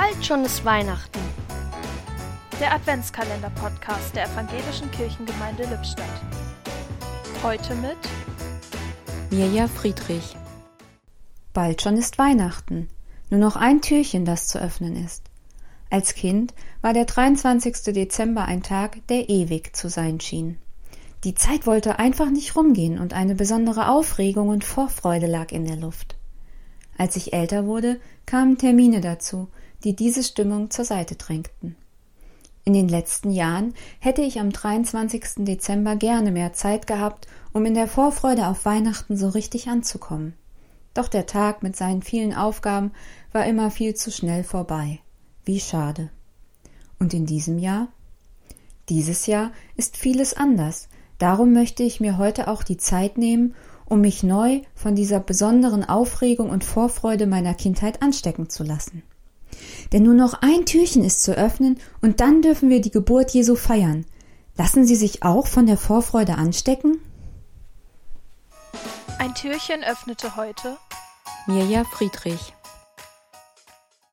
Bald schon ist Weihnachten. Der Adventskalender-Podcast der Evangelischen Kirchengemeinde Lippstadt. Heute mit Mirja Friedrich. Bald schon ist Weihnachten. Nur noch ein Türchen, das zu öffnen ist. Als Kind war der 23. Dezember ein Tag, der ewig zu sein schien. Die Zeit wollte einfach nicht rumgehen und eine besondere Aufregung und Vorfreude lag in der Luft. Als ich älter wurde, kamen Termine dazu, die diese Stimmung zur Seite drängten. In den letzten Jahren hätte ich am 23. Dezember gerne mehr Zeit gehabt, um in der Vorfreude auf Weihnachten so richtig anzukommen. Doch der Tag mit seinen vielen Aufgaben war immer viel zu schnell vorbei. Wie schade. Und in diesem Jahr? Dieses Jahr ist vieles anders. Darum möchte ich mir heute auch die Zeit nehmen, um mich neu von dieser besonderen Aufregung und Vorfreude meiner Kindheit anstecken zu lassen. Denn nur noch ein Türchen ist zu öffnen und dann dürfen wir die Geburt Jesu feiern. Lassen Sie sich auch von der Vorfreude anstecken? Ein Türchen öffnete heute Mirja Friedrich